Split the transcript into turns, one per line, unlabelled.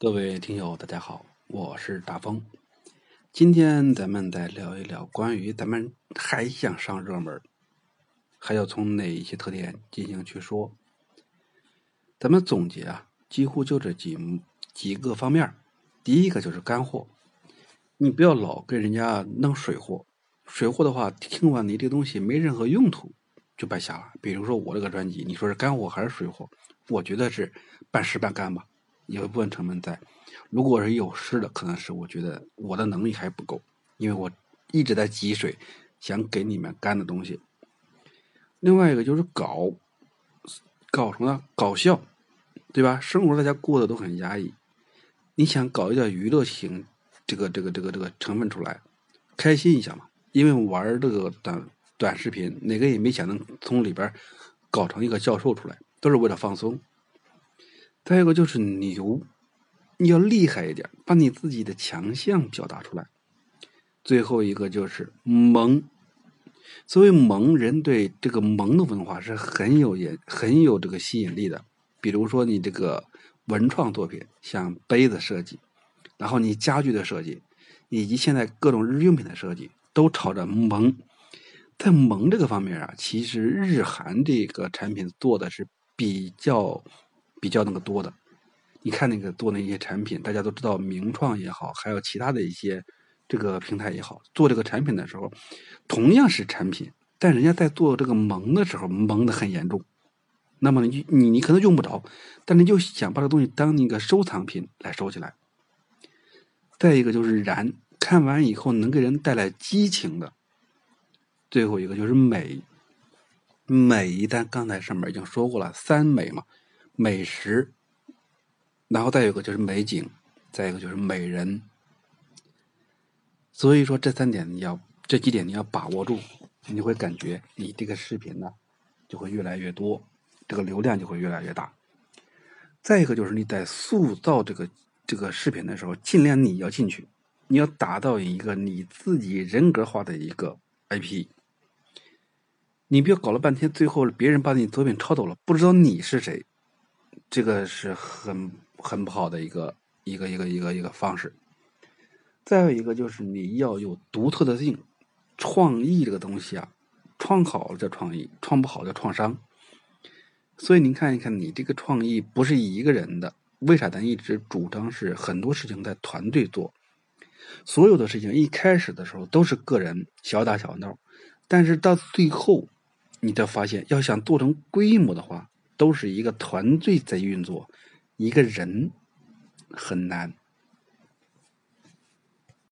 各位听友，大家好，我是大风。今天咱们再聊一聊关于咱们还想上热门，还要从哪一些特点进行去说。咱们总结啊，几乎就这几几个方面。第一个就是干货，你不要老跟人家弄水货。水货的话，听完你这东西没任何用途，就白瞎了。比如说我这个专辑，你说是干货还是水货？我觉得是半湿半干吧。有一部分成分在，如果是有湿的，可能是我觉得我的能力还不够，因为我一直在积水，想给你们干的东西。另外一个就是搞，搞什么呢？搞笑，对吧？生活大家过得都很压抑，你想搞一点娱乐型，这个这个这个这个成分出来，开心一下嘛。因为玩这个短短视频，哪个也没想能从里边搞成一个教授出来，都是为了放松。再一个就是牛，你要厉害一点，把你自己的强项表达出来。最后一个就是萌，所谓萌人对这个萌的文化是很有也很有这个吸引力的。比如说你这个文创作品，像杯子设计，然后你家具的设计，以及现在各种日用品的设计，都朝着萌。在萌这个方面啊，其实日韩这个产品做的是比较。比较那个多的，你看那个做那些产品，大家都知道名创也好，还有其他的一些这个平台也好，做这个产品的时候，同样是产品，但人家在做这个萌的时候萌的很严重。那么你你你可能用不着，但你就想把这东西当一个收藏品来收起来。再一个就是燃，看完以后能给人带来激情的。最后一个就是美，美一旦刚才上面已经说过了，三美嘛。美食，然后再有一个就是美景，再一个就是美人。所以说这三点你要这几点你要把握住，你会感觉你这个视频呢就会越来越多，这个流量就会越来越大。再一个就是你在塑造这个这个视频的时候，尽量你要进去，你要打造一个你自己人格化的一个 IP。你不要搞了半天，最后别人把你作品抄走了，不知道你是谁。这个是很很不好的一个一个一个一个一个方式。再有一个就是你要有独特的性，创意这个东西啊，创好了叫创意，创不好叫创伤。所以您看一看，你这个创意不是一个人的，为啥咱一直主张是很多事情在团队做？所有的事情一开始的时候都是个人小打小闹，但是到最后，你才发现要想做成规模的话。都是一个团队在运作，一个人很难。